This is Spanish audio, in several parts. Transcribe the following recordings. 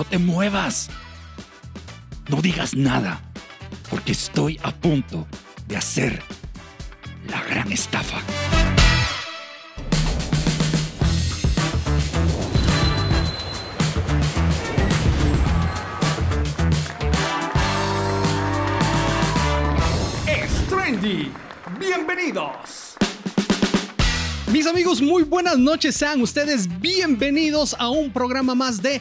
No te muevas. No digas nada, porque estoy a punto de hacer la gran estafa. Es. Bienvenidos. Mis amigos, muy buenas noches. Sean ustedes bienvenidos a un programa más de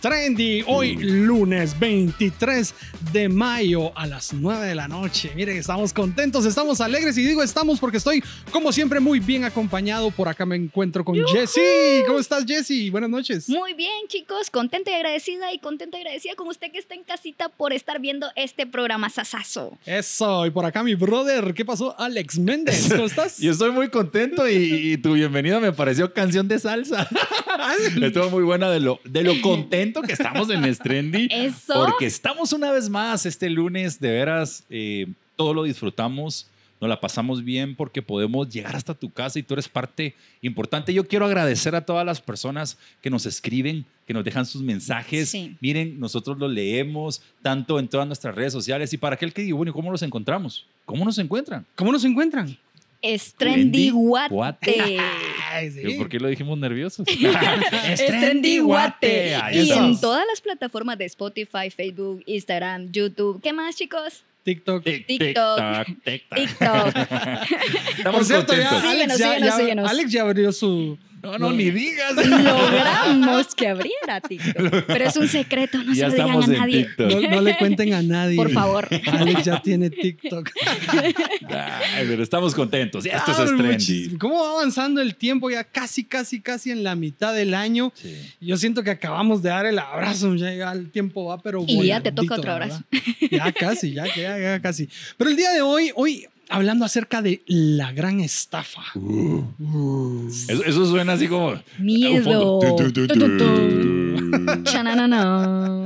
Trendy. Hoy, lunes 23 de mayo a las 9 de la noche. Miren, estamos contentos, estamos alegres y digo estamos porque estoy, como siempre, muy bien acompañado. Por acá me encuentro con Jessie. ¿Cómo estás, Jessie? Buenas noches. Muy bien, chicos, contenta y agradecida y contenta y agradecida con usted que está en casita por estar viendo este programa sasazo. Eso, y por acá mi brother, ¿qué pasó? Alex Méndez, ¿cómo estás? Yo estoy muy contento y, y tu bienvenida me pareció canción de salsa. Estuvo muy buena de lo, de lo contento que estamos en Strendy. Eso. Porque estamos una vez más este lunes, de veras, eh, todo lo disfrutamos, nos la pasamos bien porque podemos llegar hasta tu casa y tú eres parte importante. Yo quiero agradecer a todas las personas que nos escriben, que nos dejan sus mensajes. Sí. Miren, nosotros los leemos tanto en todas nuestras redes sociales y para aquel que diga, bueno, ¿y ¿cómo los encontramos? ¿Cómo nos encuentran? ¿Cómo nos encuentran? Es Trendy Guate. Guate. Ay, sí. ¿Por qué lo dijimos nerviosos? Es Trendy Guate. Ahí Y en todas las plataformas de Spotify, Facebook, Instagram, YouTube. ¿Qué más, chicos? TikTok. TikTok. tic-tac. TikTok. Estamos Por cierto, ya. Alex, Síguenos, ya, síguenos, ya- síguenos. Alex ya abrió su. No, no, ni digas. Logramos que abriera TikTok. Pero es un secreto, no ya se lo digan a nadie. No, no le cuenten a nadie. Por favor. Alex ya tiene TikTok. Ay, pero estamos contentos. Ya esto Ah, es trendy. muchísimo. ¿Cómo va avanzando el tiempo? Ya casi, casi, casi en la mitad del año. Sí. Yo siento que acabamos de dar el abrazo. Ya, el tiempo va, pero. Y ya te toca otro ¿verdad? Ya casi, ya, ya, ya casi. Pero el día de hoy, hoy hablando acerca de la gran estafa. Uh. Eso, eso suena así como. Miedo.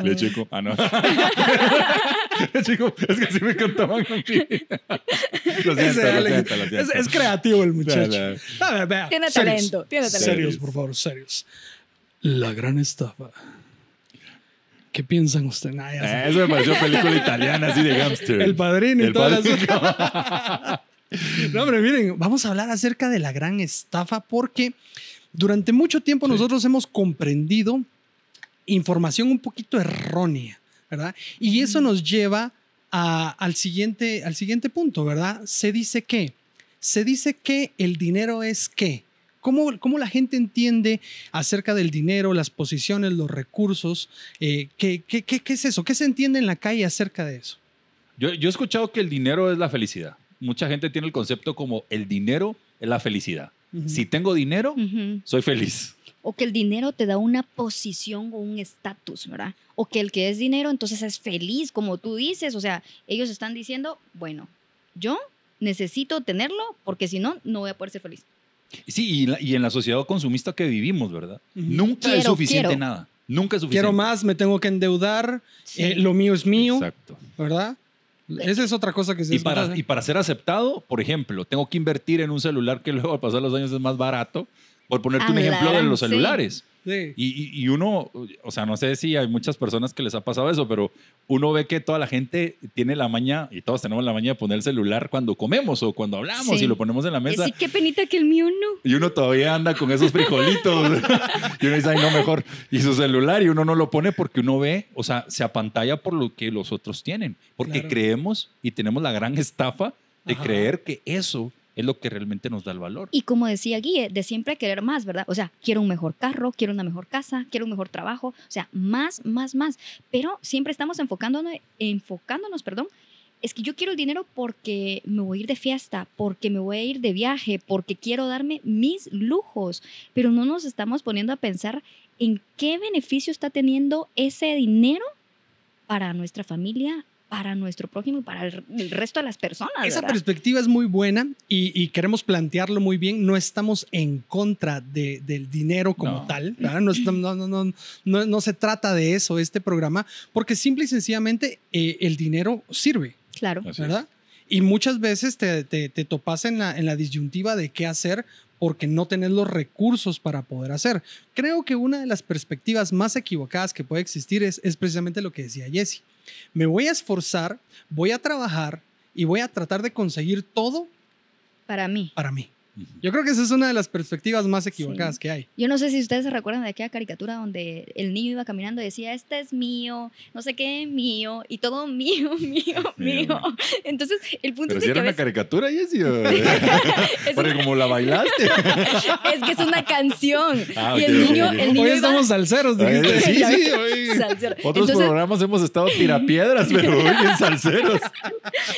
Le checo. Ah, no. Le checo. Es que así me contaban. Lo siento, Ese lo siento, lo es, siento. es creativo el muchacho. Dale. A ver, vea, Tiene serios. talento, tiene talento. Serios, por favor, serios. La gran estafa. ¿Qué piensan ustedes? Nah. Eh, Eso me pareció película italiana así de gangster. El padrino y El todas las. No, hombre, miren, vamos a hablar acerca de la gran estafa porque durante mucho tiempo nosotros hemos comprendido información un poquito errónea, ¿verdad? Y eso nos lleva a- al, siguiente, al siguiente punto, ¿verdad? Se dice que, se dice que el dinero es qué. ¿Cómo, cómo la gente entiende acerca del dinero, las posiciones, los recursos? Eh, ¿qué, qué, qué, qué es eso? ¿Qué se entiende en la calle acerca de eso? Yo, yo he escuchado que el dinero es la felicidad. Mucha gente tiene el concepto como el dinero es la felicidad. Si tengo dinero, soy feliz. O que el dinero te da una posición o un estatus, ¿verdad? O que el que es dinero entonces es feliz, como tú dices. O sea, ellos están diciendo, bueno, yo necesito tenerlo porque si no, no voy a poder ser feliz. Sí, y, la- y en la sociedad consumista que vivimos, ¿verdad? Nunca es suficiente quiero. nada. Nunca es suficiente. Quiero más, me tengo que endeudar, Sí. eh, lo mío es mío, Exacto. ¿verdad? Esa es otra cosa que se Y para, y para ser aceptado, por ejemplo, tengo que invertir en un celular que luego al pasar los años es más barato. Por ponerte un A la ejemplo de los celulares. Sí. Y, y- y uno, o sea, no sé si hay muchas personas que les ha pasado eso, pero uno ve que toda la gente tiene la maña, y todos tenemos la maña de poner el celular cuando comemos o cuando hablamos Sí. y lo ponemos en la mesa. Decir, qué penita que el mío no. Y uno todavía anda con esos frijolitos. y uno dice, ay, no, mejor. Y su celular, y uno no lo pone porque uno ve, o sea, se apantalla por lo que los otros tienen. Porque Claro. creemos y tenemos la gran estafa de Ajá. creer que eso es lo que realmente nos da el valor. Y como decía Guille, de siempre querer más, ¿verdad? O sea, quiero un mejor carro, quiero una mejor casa, quiero un mejor trabajo, o sea, más, más, más. Pero siempre estamos enfocándonos, enfocándonos, perdón, es que yo quiero el dinero porque me voy a ir de fiesta, porque me voy a ir de viaje, porque quiero darme mis lujos, pero no nos estamos poniendo a pensar en qué beneficio está teniendo ese dinero para nuestra familia, para nuestro prójimo y para el, el resto de las personas. Esa ¿verdad? perspectiva es muy buena y, y queremos plantearlo muy bien. No estamos en contra de- del dinero como No. tal. ¿verdad? No, no, no, no, no- no se trata de eso este programa, porque simple y sencillamente eh, el dinero sirve. Claro. ¿verdad? Y muchas veces te, te, te topas en la, en la disyuntiva de qué hacer porque no tenés los recursos para poder hacer. Creo que una de las perspectivas más equivocadas que puede existir es, es precisamente lo que decía Jesse. Me voy a esforzar, voy a trabajar y voy a tratar de conseguir todo Para mí. para mí. Yo creo que esa es una de las perspectivas más equivocadas Sí. que hay. Yo no sé si ustedes se recuerdan de aquella caricatura donde el niño iba caminando y decía, este es mío, no sé qué, mío, y todo mío, mío, mío. Entonces, el punto Pero es si que era a una veces- caricatura, Jessy. Porque una- como la bailaste. es que es una canción. Ah, y el niño, el niño Hoy iba- estamos salseros, dijiste. Sí, sí, ves. hoy- Salsero. Otros Entonces- programas hemos estado tirapiedras, pero hoy en salseros.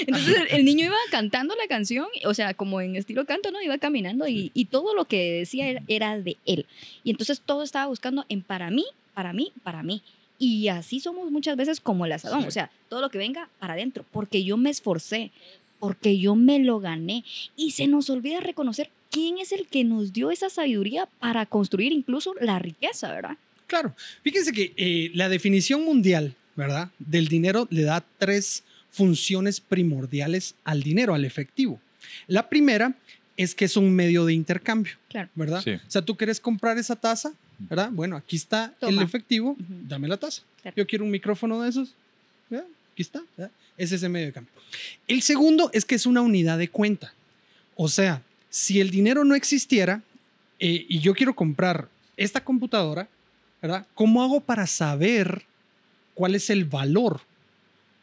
Entonces el, el niño iba cantando la canción, o sea, como en estilo canto, ¿no? Iba caminando y, y todo lo que decía era, era de él. Y entonces todo estaba buscando en para mí, para mí, para mí. Y así somos muchas veces como el asadón, Sí. o sea, todo lo que venga para adentro, porque yo me esforcé, porque yo me lo gané. Y se nos olvida reconocer quién es el que nos dio esa sabiduría para construir incluso la riqueza, ¿verdad? Claro. Fíjense que eh, la definición mundial, ¿verdad? Del dinero le da tres funciones primordiales al dinero, al efectivo. La primera es que es un medio de intercambio, Claro. ¿verdad? Sí. O sea, tú quieres comprar esa taza, ¿verdad? Bueno, aquí está el Toma. efectivo, Ujú. dame la taza. Claro. Yo quiero un micrófono de esos, ¿verdad? Aquí está, ¿verdad? Es ese medio de cambio. El segundo es que es una unidad de cuenta. O sea, si el dinero no existiera eh, y yo quiero comprar esta computadora, ¿verdad? ¿Cómo hago para saber cuál es el valor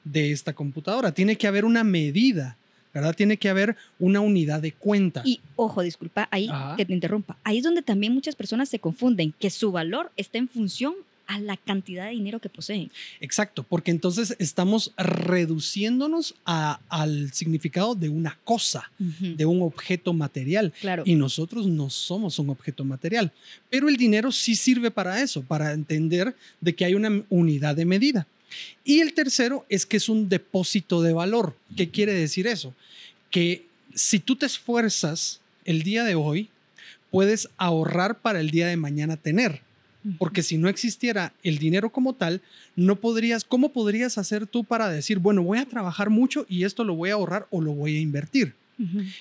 de esta computadora? Tiene que haber una medida, ¿verdad? Tiene que haber una unidad de cuenta. Y ojo, disculpa, ahí Ajá. que te interrumpa. Ahí es donde también muchas personas se confunden, que su valor está en función a la cantidad de dinero que poseen. Exacto, porque entonces estamos reduciéndonos a- al significado de una cosa, de un objeto material. Claro. Y nosotros no somos un objeto material. Pero el dinero sí sirve para eso, para entender de que hay una unidad de medida. Y el tercero es que es un depósito de valor. ¿Qué quiere decir eso? Que si tú te esfuerzas el día de hoy, puedes ahorrar para el día de mañana tener. Porque si no existiera el dinero como tal, no podrías, ¿cómo podrías hacer tú para decir, bueno, voy a trabajar mucho y esto lo voy a ahorrar o lo voy a invertir?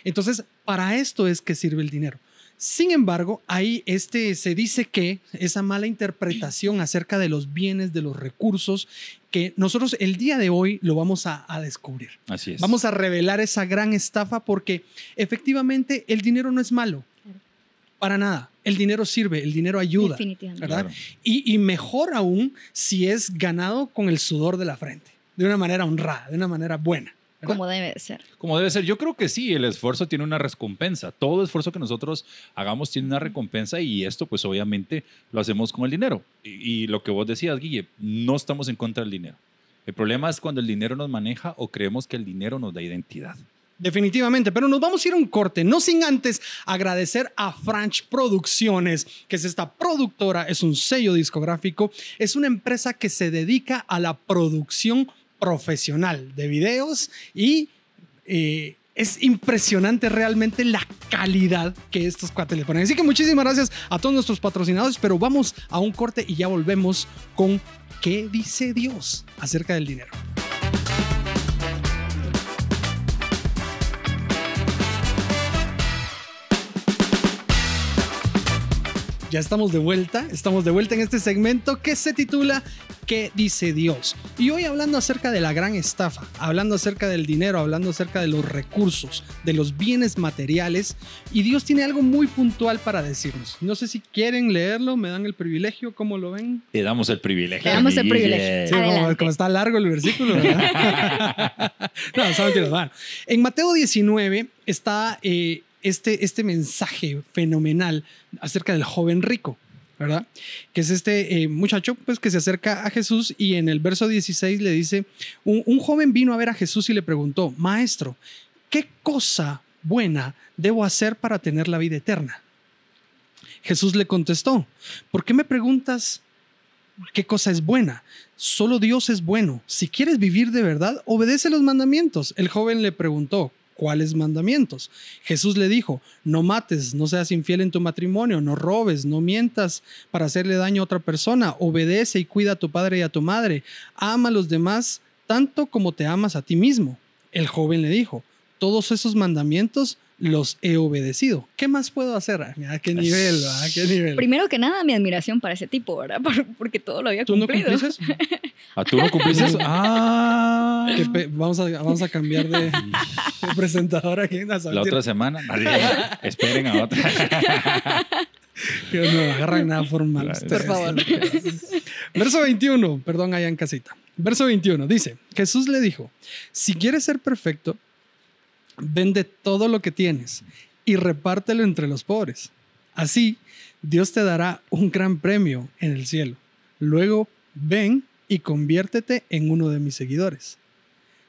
Entonces, para esto es que sirve el dinero. Sin embargo, ahí este, se dice que esa mala interpretación acerca de los bienes, de los recursos, que nosotros el día de hoy lo vamos a, a descubrir. Así es. Vamos a revelar esa gran estafa porque efectivamente el dinero no es malo. Para nada. El dinero sirve, el dinero ayuda. Definitivamente. ¿verdad? Claro. Y, y mejor aún si es ganado con el sudor de la frente, de una manera honrada, de una manera buena. ¿Verdad? Como debe de ser. Como debe ser, yo creo que sí, el esfuerzo tiene una recompensa. Todo esfuerzo que nosotros hagamos tiene una recompensa y esto pues obviamente lo hacemos con el dinero. Y, y lo que vos decías, Guille, no estamos en contra del dinero. El problema es cuando el dinero nos maneja o creemos que el dinero nos da identidad. Definitivamente, pero nos vamos a ir a un corte, no sin antes agradecer a Franch Producciones, que es esta productora, es un sello discográfico, es una empresa que se dedica a la producción profesional de videos y eh, es impresionante realmente la calidad que estos cuates le ponen. Así que muchísimas gracias a todos nuestros patrocinadores, pero vamos a un corte y ya volvemos con qué dice Dios acerca del dinero. Ya estamos de vuelta, estamos de vuelta en este segmento que se titula ¿Qué dice Dios? Y hoy hablando acerca de la gran estafa, hablando acerca del dinero, hablando acerca de los recursos, de los bienes materiales, y Dios tiene algo muy puntual para decirnos. No sé si quieren leerlo, me dan el privilegio, ¿cómo lo ven? Te damos el privilegio. Te damos el privilegio. Sí, como, como está largo el versículo, ¿verdad? no, son mentiras, bueno. En Mateo 19 está eh, este, este mensaje fenomenal acerca del joven rico, ¿verdad? Que es este eh, muchacho pues, que se acerca a Jesús y en el verso 16 le dice, un, un joven vino a ver a Jesús y le preguntó, maestro, ¿qué cosa buena debo hacer para tener la vida eterna? Jesús le contestó, ¿por qué me preguntas qué cosa es buena? Solo Dios es bueno. Si quieres vivir de verdad, obedece los mandamientos. El joven le preguntó, ¿cuáles mandamientos? Jesús le dijo, no mates, no seas infiel en tu matrimonio, no robes, no mientas para hacerle daño a otra persona, obedece y cuida a tu padre y a tu madre, ama a los demás tanto como te amas a ti mismo. El joven le dijo, todos esos mandamientos los he obedecido. ¿Qué más puedo hacer? ¿A qué nivel? ¿A qué nivel? Primero que nada, mi admiración para ese tipo, ¿verdad? Por- Porque todo lo había ¿Tú no cumplido. cumplís eso? ¿A tú no eso? Ah. Vamos, a, vamos a cambiar de, de presentador aquí en la La otra semana. Esperen a otra. Que no agarran nada formal. Por ustedes. favor. Verso 21, perdón, allá en casita. Verso 21 dice: Jesús le dijo: Si quieres ser perfecto, vende todo lo que tienes y repártelo entre los pobres. Así, Dios te dará un gran premio en el cielo. Luego, ven y conviértete en uno de mis seguidores.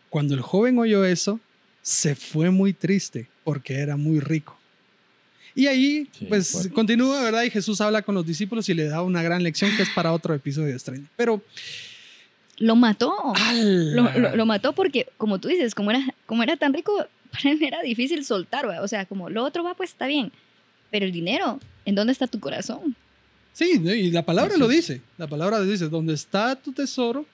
Cuando el joven oyó eso, se fue muy triste porque era muy rico. Y ahí, Sí, pues, fuerte. continúa, ¿verdad? Y Jesús habla con los discípulos y le da una gran lección que es para otro episodio de Stranger. Pero, Lo mató. lo- lo mató porque, como tú dices, como era, como era tan rico, para él era difícil soltar, ¿va? O sea, como lo otro va, pues está bien. Pero el dinero, ¿en dónde está tu corazón? Sí, y la palabra Así lo dice. La palabra dice, donde está tu tesoro,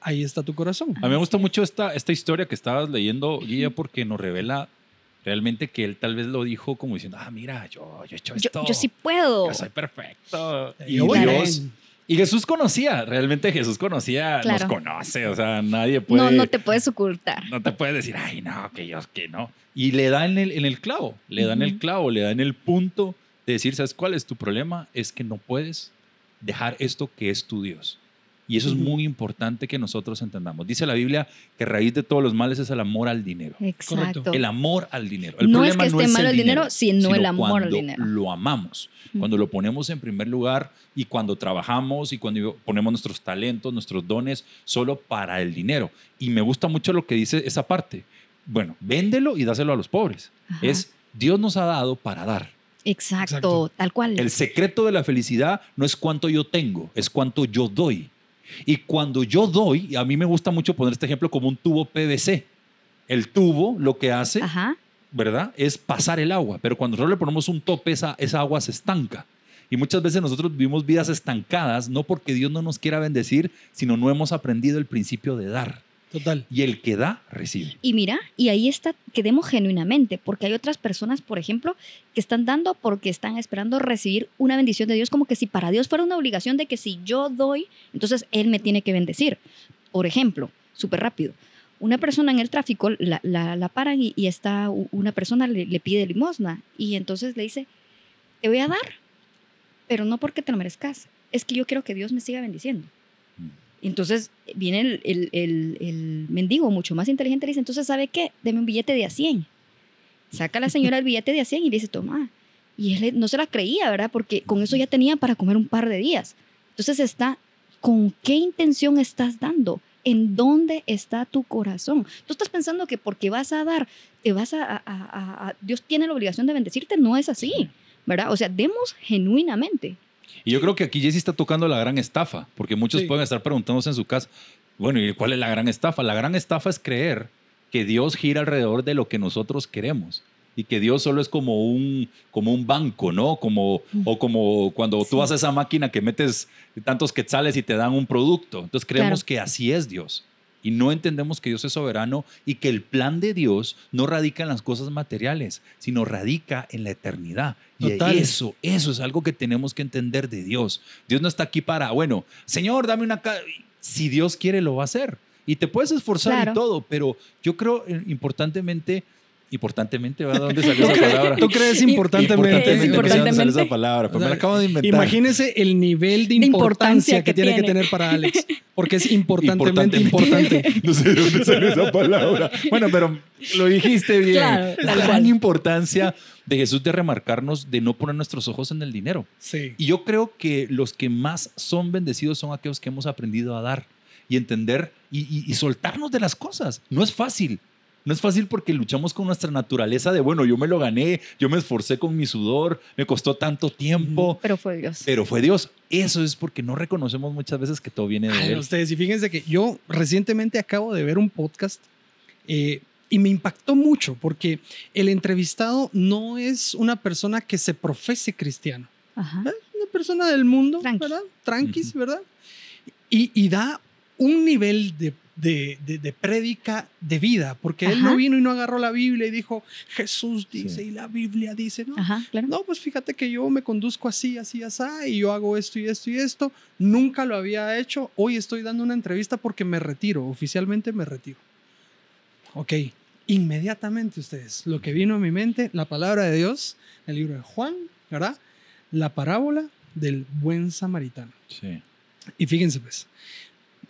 ahí está tu corazón. A mí me gusta mucho esta, esta historia que estabas leyendo, Guilla, porque nos revela realmente que él tal vez lo dijo como diciendo, ah, mira, yo, yo he hecho Yo, esto. yo sí puedo. Yo soy perfecto. Y yo Dios. Y Jesús conocía, realmente Jesús conocía, Claro. nos conoce, o sea, nadie puede. No, no te puedes ocultar. no te puede decir, ay, no, que yo, que no. Y le da en el, en el clavo, le da en el Ujú. clavo, le da en el punto de decir, ¿sabes cuál es tu problema? Es que no puedes dejar esto que es tu Dios. Y eso Ujú. es muy importante que nosotros entendamos. Dice la Biblia que raíz de todos los males es el amor al dinero. Exacto. El amor al dinero. El No es problema que esté malo el el dinero, sino el amor al cuando dinero. Lo amamos, Ujú. cuando lo ponemos en primer lugar y cuando trabajamos y cuando ponemos nuestros talentos, nuestros dones solo para el dinero. Y me gusta mucho lo que dice esa parte. Bueno, véndelo y dáselo a los pobres. Ajá. Es Dios nos ha dado para dar. Exacto, Exacto. tal cual. El secreto de la felicidad no es cuánto yo tengo, es cuánto yo doy. Y cuando yo doy, y a mí me gusta mucho poner este ejemplo como un tubo PVC. El tubo lo que hace, Ajá. ¿verdad? Es pasar el agua, pero cuando nosotros le ponemos un tope, esa, esa agua se estanca. Y muchas veces nosotros vivimos vidas estancadas, no porque Dios no nos quiera bendecir, sino no hemos aprendido el principio de dar. Total. Y el que da, recibe. Y mira, y ahí está, que demos genuinamente, porque hay otras personas, por ejemplo, que están dando porque están esperando recibir una bendición de Dios, como que si para Dios fuera una obligación de que si yo doy, entonces Él me tiene que bendecir. Por ejemplo, súper rápido, una persona en el tráfico la, la, la paran y, y está una persona le, le pide limosna y entonces le dice, te voy a dar, pero no porque te lo merezcas, es que yo quiero que Dios me siga bendiciendo. Entonces viene el, el- el- el mendigo mucho más inteligente y dice, entonces, ¿sabe qué? Deme un billete de a 100. Saca la señora el billete de a 100 y le dice, toma. Y él no se la creía, ¿verdad? Porque con eso ya tenía para comer un par de días. Entonces está, ¿con qué intención estás dando? ¿En dónde está tu corazón? Tú estás pensando que porque vas a dar, te vas a, a- a- a- Dios tiene la obligación de bendecirte. No es así, ¿verdad? O sea, demos genuinamente. Y yo creo que aquí Jesse está tocando la gran estafa, porque muchos Sí. pueden estar preguntándose en su casa, bueno, ¿y cuál es la gran estafa? La gran estafa es creer que Dios gira alrededor de lo que nosotros queremos y que Dios solo es como un, como un banco, ¿no? Como, o como cuando tú Sí. vas a esa máquina que metes tantos quetzales y te dan un producto. Entonces creemos Claro. que así es Dios. Y no entendemos que Dios es soberano y que el plan de Dios no radica en las cosas materiales, sino radica en la eternidad. Y eso, eso es algo que tenemos que entender de Dios. Dios no está aquí para, bueno, Señor, dame una... ca-". Si Dios quiere, lo va a hacer. Y te puedes esforzar Claro. y todo, pero yo creo eh, importantemente, importantemente, ¿verdad? ¿Dónde salió esa palabra? ¿Tú crees importantemente? Importantemente, dónde salió importantemente. esa palabra, pero O sea, me la acabo de inventar. Imagínese el nivel de De importancia, importancia que, que tiene que tener para Alex, porque es importantemente importante. no sé de dónde salió esa palabra. Bueno, pero lo dijiste bien. Claro, la gran cual. importancia de Jesús de remarcarnos, de no poner nuestros ojos en el dinero. Sí. Y yo creo que los que más son bendecidos son aquellos que hemos aprendido a dar y entender y, y- y soltarnos de las cosas. No es fácil. No es fácil porque luchamos con nuestra naturaleza de, bueno, yo me lo gané, yo me esforcé con mi sudor, me costó tanto tiempo, Pero fue Dios. pero fue Dios. Eso es porque no reconocemos muchas veces que todo viene de Ay, Él. ustedes, y fíjense que yo recientemente acabo de ver un podcast eh, y me impactó mucho porque el entrevistado no es una persona que se profese cristiano, Ajá. una persona del mundo, Tranqui. ¿verdad? Tranquis. ¿verdad? Y, y da un nivel de, de, de, de prédica de vida, porque él no vino y no agarró la Biblia y dijo, Jesús dice Sí. y la Biblia dice, no. Ajá, claro. No, pues fíjate que yo me conduzco así, así, así, y yo hago esto y esto y esto. Nunca lo había hecho. Hoy estoy dando una entrevista porque me retiro, oficialmente me retiro. Ok, inmediatamente ustedes, lo que vino a mi mente, la palabra de Dios, el libro de Juan, ¿verdad? La parábola del buen samaritano. Sí. Y fíjense pues,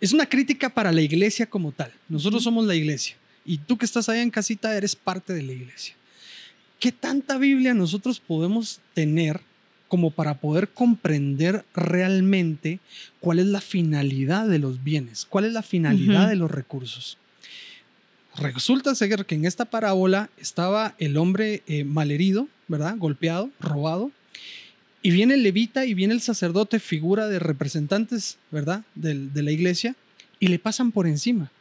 es una crítica para la iglesia como tal. Nosotros somos la iglesia y tú que estás allá en casita eres parte de la iglesia. ¿Qué tanta Biblia nosotros podemos tener como para poder comprender realmente cuál es la finalidad de los bienes, cuál es la finalidad de los recursos? Resulta ser que en esta parábola estaba el hombre eh, malherido, ¿verdad? Golpeado, robado, y viene el levita y viene el sacerdote, figura de representantes, ¿verdad? Del- de la iglesia, y le pasan por encima.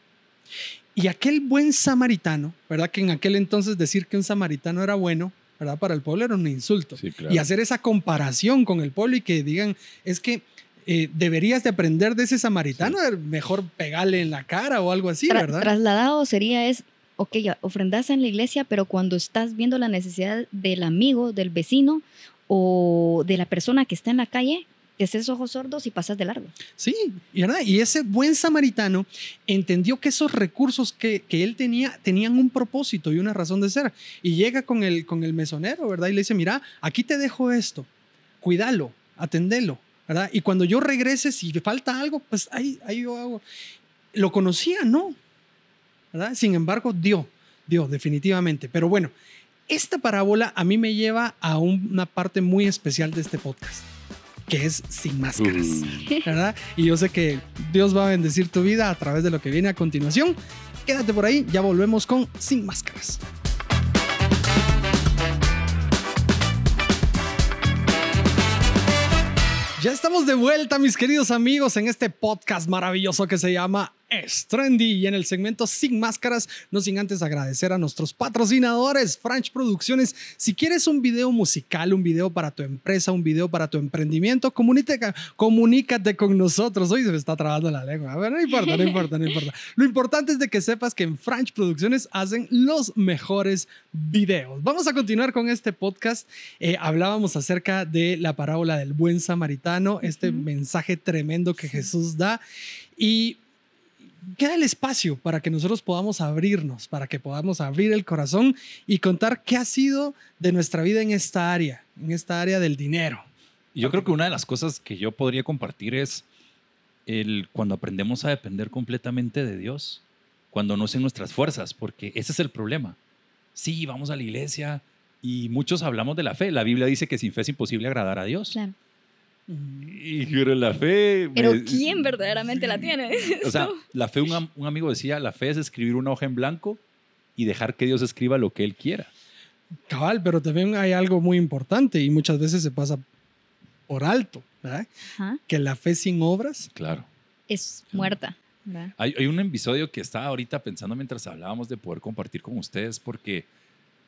Y aquel buen samaritano, ¿verdad? Que en aquel entonces decir que un samaritano era bueno, ¿verdad? Para el pueblo era un insulto. Sí, claro. Y hacer esa comparación con el pueblo y que digan, es que eh, deberías de aprender de ese samaritano, mejor pegarle en la cara o algo así, Tra- ¿verdad? Trasladado sería es, ok, ya, ofrendas en la iglesia, pero cuando estás viendo la necesidad del amigo, del vecino o de la persona que está en la calle, te haces ojos sordos y pasas de largo. Sí. Y ese buen samaritano entendió que esos recursos que, que él tenía tenían un propósito y una razón de ser. Y llega con el, con el mesonero, ¿verdad? Y le dice, mira, aquí te dejo esto, cuídalo, atendelo, ¿verdad? Y cuando yo regrese, si falta algo, pues ahí, ahí yo hago. ¿Lo conocía? No, ¿verdad? Sin embargo, dio, dio, definitivamente. Pero bueno, esta parábola a mí me lleva a un- una parte muy especial de este podcast, que es sin máscaras. Uh, ¿verdad? Y yo sé que Dios va a bendecir tu vida a través de lo que viene a continuación. Quédate por ahí, ya volvemos con Sin Máscaras. Ya estamos de vuelta, mis queridos amigos, en este podcast maravilloso que se llama Es Trendy. Y en el segmento Sin Máscaras, no sin antes agradecer a nuestros patrocinadores, Franch Producciones. Si quieres un video musical, un video para tu empresa, un video para tu emprendimiento, comunícate, comunícate con nosotros. Hoy se me está trabando la lengua. A ver, no importa, no importa, no importa. Lo importante es de que sepas que en Franch Producciones hacen los mejores videos. Vamos a continuar con este podcast. Eh, hablábamos acerca de la parábola del buen samaritano, este mensaje tremendo que Jesús da. Y queda el espacio para que nosotros podamos abrirnos, para que podamos abrir el corazón y contar qué ha sido de nuestra vida en esta área, en esta área del dinero. Y Yo creo que una de las cosas que yo podría compartir es el cuando aprendemos a depender completamente de Dios, cuando no es en nuestras fuerzas, porque ese es el problema. Sí, vamos a la iglesia y muchos hablamos de la fe. La Biblia dice que sin fe es imposible agradar a Dios. Claro. Y pero la fe. Pero me- ¿quién verdaderamente la tiene? O sea, la fe, un, un amigo decía, la fe es escribir una hoja en blanco y dejar que Dios escriba lo que Él quiera. Cabal, pero también hay algo muy importante y muchas veces se pasa por alto, ¿verdad? Ajá, Que la fe sin obras Claro. es muerta. ¿verdad? Hay, hay un episodio que estaba ahorita pensando mientras hablábamos de poder compartir con ustedes porque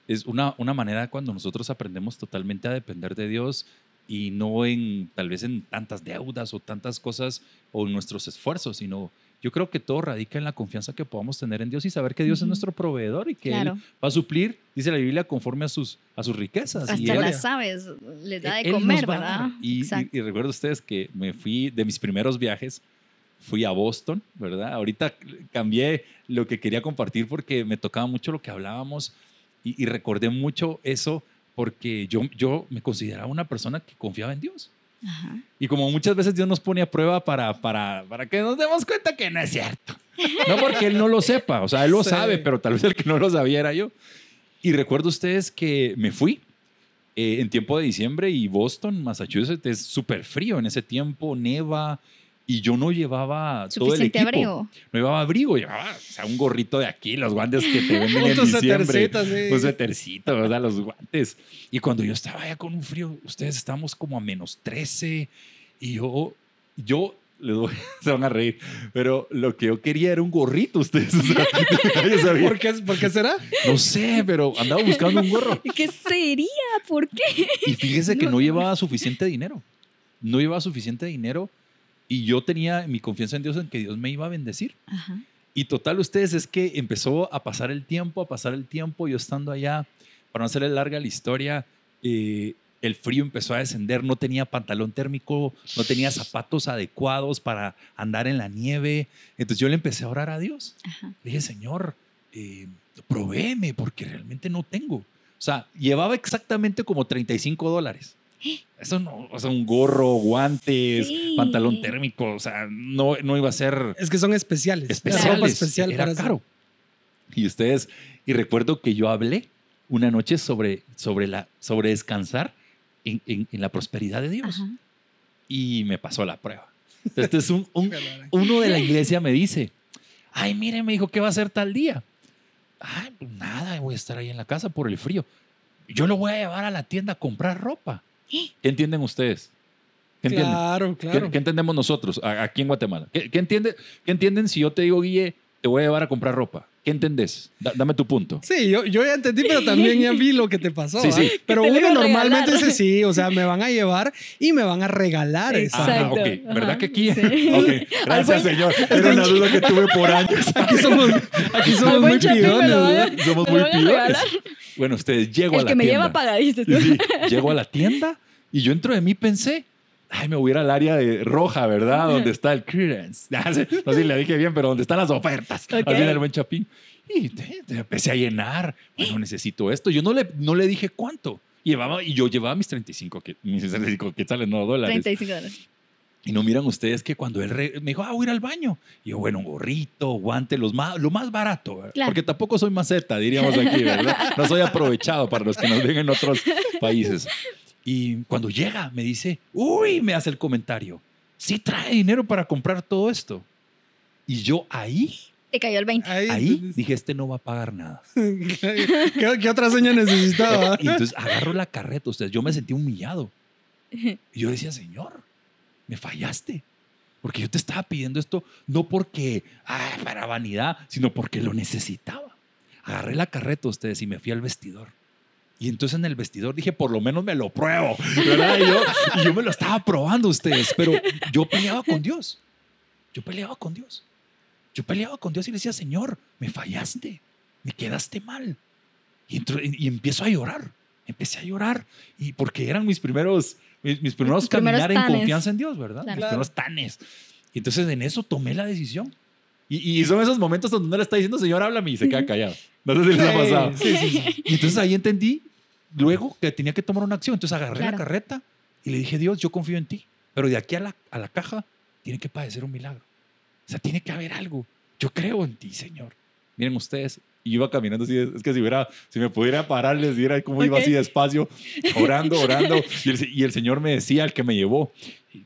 es una, una manera cuando nosotros aprendemos totalmente a depender de Dios y no en tal vez en tantas deudas o tantas cosas o en nuestros esfuerzos, sino yo creo que todo radica en la confianza que podamos tener en Dios y saber que Dios es Ujú. nuestro proveedor y que Claro. Él va a suplir, dice la Biblia, conforme a sus, a sus riquezas. y Hasta Él- las aves les da de él comer, va. ¿verdad? Y, y- y recuerdo ustedes que me fui de mis primeros viajes, fui a Boston, ¿verdad? Ahorita cambié lo que quería compartir porque me tocaba mucho lo que hablábamos y, y recordé mucho eso porque yo, yo me consideraba una persona que confiaba en Dios. Ajá. Y como muchas veces Dios nos pone a prueba para, para, para que nos demos cuenta que no es cierto. No porque Él no lo sepa, o sea, Él lo Sí. sabe, pero tal vez el que no lo sabía era yo. Y recuerdo ustedes que me fui eh, en tiempo de diciembre y Boston, Massachusetts, es súper frío en ese tiempo, neva, y yo no llevaba todo el Suficiente equipo. abrigo. No llevaba abrigo, llevaba o sea, un gorrito de aquí, los guantes que te venden en diciembre. Un suétercito, ¿verdad? Los guantes. Y cuando yo estaba allá con un frío, ustedes estábamos como a menos 13 y yo, yo, les voy- se van a reír, pero lo que yo quería era un gorrito, ustedes. o sea. ¿Por qué, ¿Por qué será? No sé, pero andaba buscando un gorro. ¿Y ¿Qué sería? ¿Por qué? Y fíjese que no no. llevaba suficiente dinero. No llevaba suficiente dinero Y yo tenía mi confianza en Dios en que Dios me iba a bendecir. Ajá. Y total, ustedes es que empezó a pasar el tiempo, a pasar el tiempo, yo estando allá, para no hacerle larga la historia, eh, el frío empezó a descender, no tenía pantalón térmico, no tenía zapatos adecuados para andar en la nieve. Entonces yo le empecé a orar a Dios. Ajá. Le dije, Señor, eh, provéeme porque realmente no tengo. O sea, llevaba exactamente como 35 dólares. Eso no, o sea, un gorro, guantes, Sí. pantalón térmico, o sea, no, no iba a ser Es que son especiales. Es especiales. ropa especial era para eso. caro. Y ustedes, y recuerdo que yo hablé una noche sobre, sobre, la, sobre descansar en, en- en la prosperidad de Dios. Ajá. Y me pasó la prueba. Este es un, un- uno de la iglesia me dice, ay, mire, me dijo, ¿qué va a hacer tal día? Ay, pues nada, voy a estar ahí en la casa por el frío. Yo lo voy a llevar a la tienda a comprar ropa. ¿Qué entienden ustedes? ¿Qué entienden? Claro, ¿Qué, claro. qué entendemos nosotros aquí en Guatemala? ¿Qué, qué entiende, ¿Qué entienden si yo te digo, Guille, te voy a llevar a comprar ropa? ¿Qué entendés? Da- dame tu punto. Sí, yo, yo ya entendí, pero también ya vi lo que te pasó. Sí, sí. Pero uno normalmente dice sí, o sea, me van a llevar y me van a regalar. eso. Ajá, Exacto. ok. ¿Verdad Ajá. que aquí? Sí. Ok. Al Gracias, buen- señor. Era una duda que tuve por años. Aquí somos, aquí somos muy pidones. Somos muy pidones. Bueno, ustedes llego a El la que me tienda. lleva paga, dices tú. Sí, llego a la tienda y yo entro de mí pensé, ay, me voy a ir al área de roja, ¿verdad? Donde está el clearance. No sé si le dije bien, pero donde están las ofertas. Ok. Así en el buen chapín. Y te- te empecé a llenar. Bueno, necesito esto. Yo no le, no le dije cuánto. Llevaba, y yo llevaba mis 35, que, mis 35 quetzales, no dólares. 35 dólares. Y no miran ustedes que cuando él re- me dijo, ah, voy a ir al baño. Y yo, bueno, un gorrito, guante, los más, lo más barato. Claro. Porque tampoco soy maceta, diríamos aquí, ¿verdad? No soy aprovechado para los que nos ven en otros países. Y cuando llega, me dice, uy, me hace el comentario. Sí trae dinero para comprar todo esto. Y yo ahí, Te cayó el 20. Ahí, ahí dije, este no va a pagar nada. ¿Qué, qué otra seña necesitaba? Y entonces agarro la carreta, ustedes. Yo me sentí humillado. Y yo decía, Señor, me fallaste. Porque yo te estaba pidiendo esto no porque, ah, para vanidad, sino porque lo necesitaba. Agarré la carreta, ustedes, y me fui al vestidor. Y entonces en el vestidor dije, por lo menos me lo pruebo, ¿verdad? Y yo, y yo me lo estaba probando ustedes, pero yo peleaba con Dios. Yo peleaba con Dios. Yo peleaba con Dios y le decía, Señor, me fallaste, me quedaste mal. Y, entro- y- y empiezo a llorar. Empecé a llorar y porque eran mis primeros, mis, mis primeros Tus primeros caminar en confianza en Dios, ¿verdad? Claro. Mis primeros tanes. Y entonces en eso tomé la decisión. Y, y son esos momentos donde uno le está diciendo, Señor, háblame y se queda callado. No sé si les ha pasado. Sí, sí. Y entonces ahí entendí luego que tenía que tomar una acción. Entonces agarré la Claro. carreta y le dije, Dios, yo confío en ti. Pero de aquí a la, a la caja tiene que padecer un milagro. O sea, tiene que haber algo. Yo creo en ti, Señor. Miren ustedes, y iba caminando así, es que si, hubiera, si me pudiera parar, les diera cómo iba Ok. así despacio, orando, orando. Y el, y el Señor me decía, el que me llevó,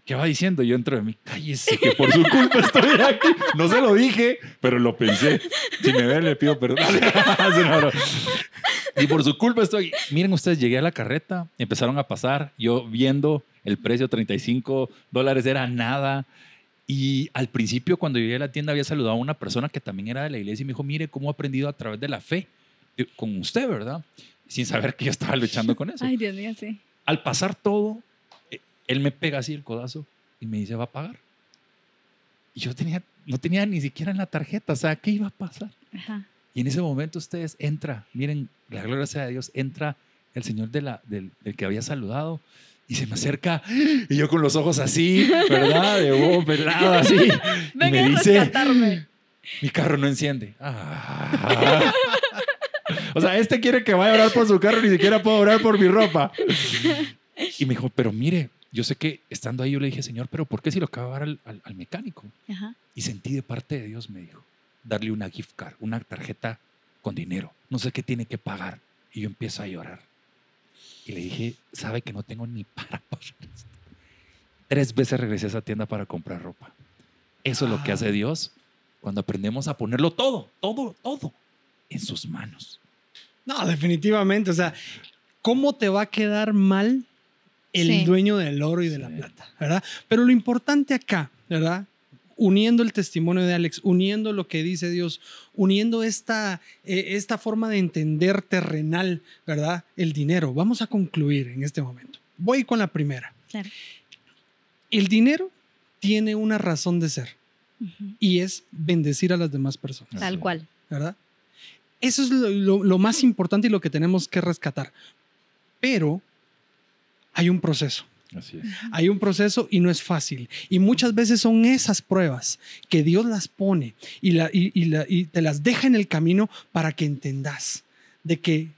¿qué va diciendo? Yo entro de mí, cállese, que por su culpa estoy aquí. No se lo dije, pero lo pensé. Si me ven, le pido perdón. Y por su culpa estoy. Miren ustedes, llegué a la carreta, empezaron a pasar, yo viendo el precio, 35 dólares era nada. Y al principio, cuando llegué a la tienda, había saludado a una persona que también era de la iglesia y me dijo, mire cómo he aprendido a través de la fe con usted, ¿verdad? Sin saber que yo estaba luchando con eso. Ay, Dios mío, sí. Al pasar todo, él me pega así el codazo y me dice, ¿va a pagar? Y yo tenía, no tenía ni siquiera en la tarjeta, o sea, ¿qué iba a pasar? Ajá. Y en ese momento ustedes entra, miren, la gloria sea de Dios, entra el señor de la, del, del que había saludado y se me acerca y yo con los ojos así, ¿verdad? De bobo pelado así. Y me a dice, rescatarme. mi carro no enciende. Ah. O sea, este quiere que vaya a orar por su carro, ni siquiera puedo orar por mi ropa. Y me dijo, pero mire, yo sé que estando ahí yo le dije, Señor, pero ¿por qué si lo acabo de dar al, al- al mecánico? Ajá. Y sentí de parte de Dios, me dijo, darle una gift card, una tarjeta con dinero. No sé qué tiene que pagar. Y yo empiezo a llorar. Y le dije, sabe que no tengo ni para pagar esto. Tres veces regresé a esa tienda para comprar ropa. Eso es lo que Ah. hace Dios cuando aprendemos a ponerlo todo, todo, todo en sus manos. No, definitivamente. O sea, ¿cómo te va a quedar mal el Sí. dueño del oro y de la Sí. plata? ¿Verdad? Pero lo importante acá, ¿verdad? Uniendo el testimonio de Alex, uniendo lo que dice Dios, uniendo esta, eh, esta forma de entender terrenal, ¿verdad? El dinero. Vamos a concluir en este momento. Voy con la primera. Claro. El dinero tiene una razón de ser Ujú. y es bendecir a las demás personas, Tal cual. ¿verdad? Eso es lo, lo- lo más importante y lo que tenemos que rescatar. Pero hay un proceso. Así es. Hay un proceso y no es fácil. Y muchas veces son esas pruebas que Dios las pone y, la- y- y la- y te las deja en el camino para que entendas de que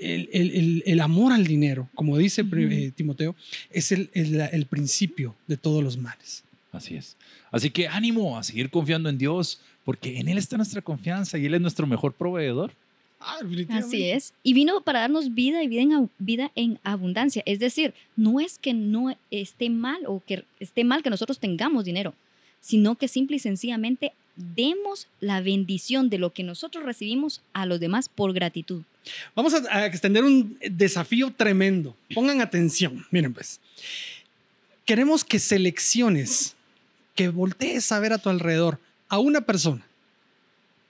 el, el- el- el amor al dinero, como dice eh, Timoteo, es el principio de todos los males. Así es. Así que ánimo a seguir confiando en Dios, porque en Él está nuestra confianza y Él es nuestro mejor proveedor. Así es. Y vino para darnos vida y vida en, ab- vida en abundancia. Es decir, no es que no esté mal o que esté mal que nosotros tengamos dinero, sino que simple y sencillamente demos la bendición de lo que nosotros recibimos a los demás por gratitud. Vamos a, a extender un desafío tremendo. Pongan atención. Miren pues. Queremos que selecciones, que voltees a ver a tu alrededor a una persona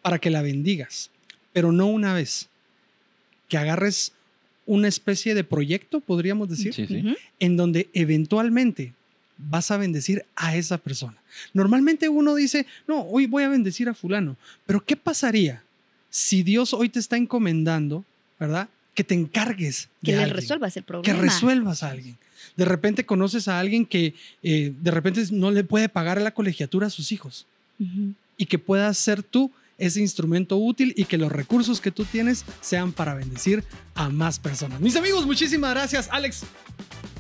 para que la bendigas, pero no una vez. Que agarres una especie de proyecto, podríamos decir, Sí, sí. Ujú. en donde eventualmente vas a bendecir a esa persona. Normalmente uno dice, no, hoy voy a bendecir a fulano, pero ¿qué pasaría si Dios hoy te está encomendando, ¿verdad? Que te encargues Que de le alguien, resuelvas el que problema. resuelvas a alguien. De repente conoces a alguien que eh, de repente no le puede pagar la colegiatura a sus hijos y que puedas ser tú ese instrumento útil y que los recursos que tú tienes sean para bendecir a más personas. Mis amigos, muchísimas gracias, Alex.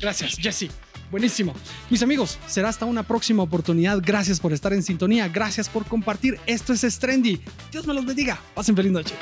Gracias, Jesse. Buenísimo. Mis amigos, será hasta una próxima oportunidad. Gracias por estar en sintonía. Gracias por compartir. Esto es Strendy. Dios me los bendiga. Pasen feliz noche.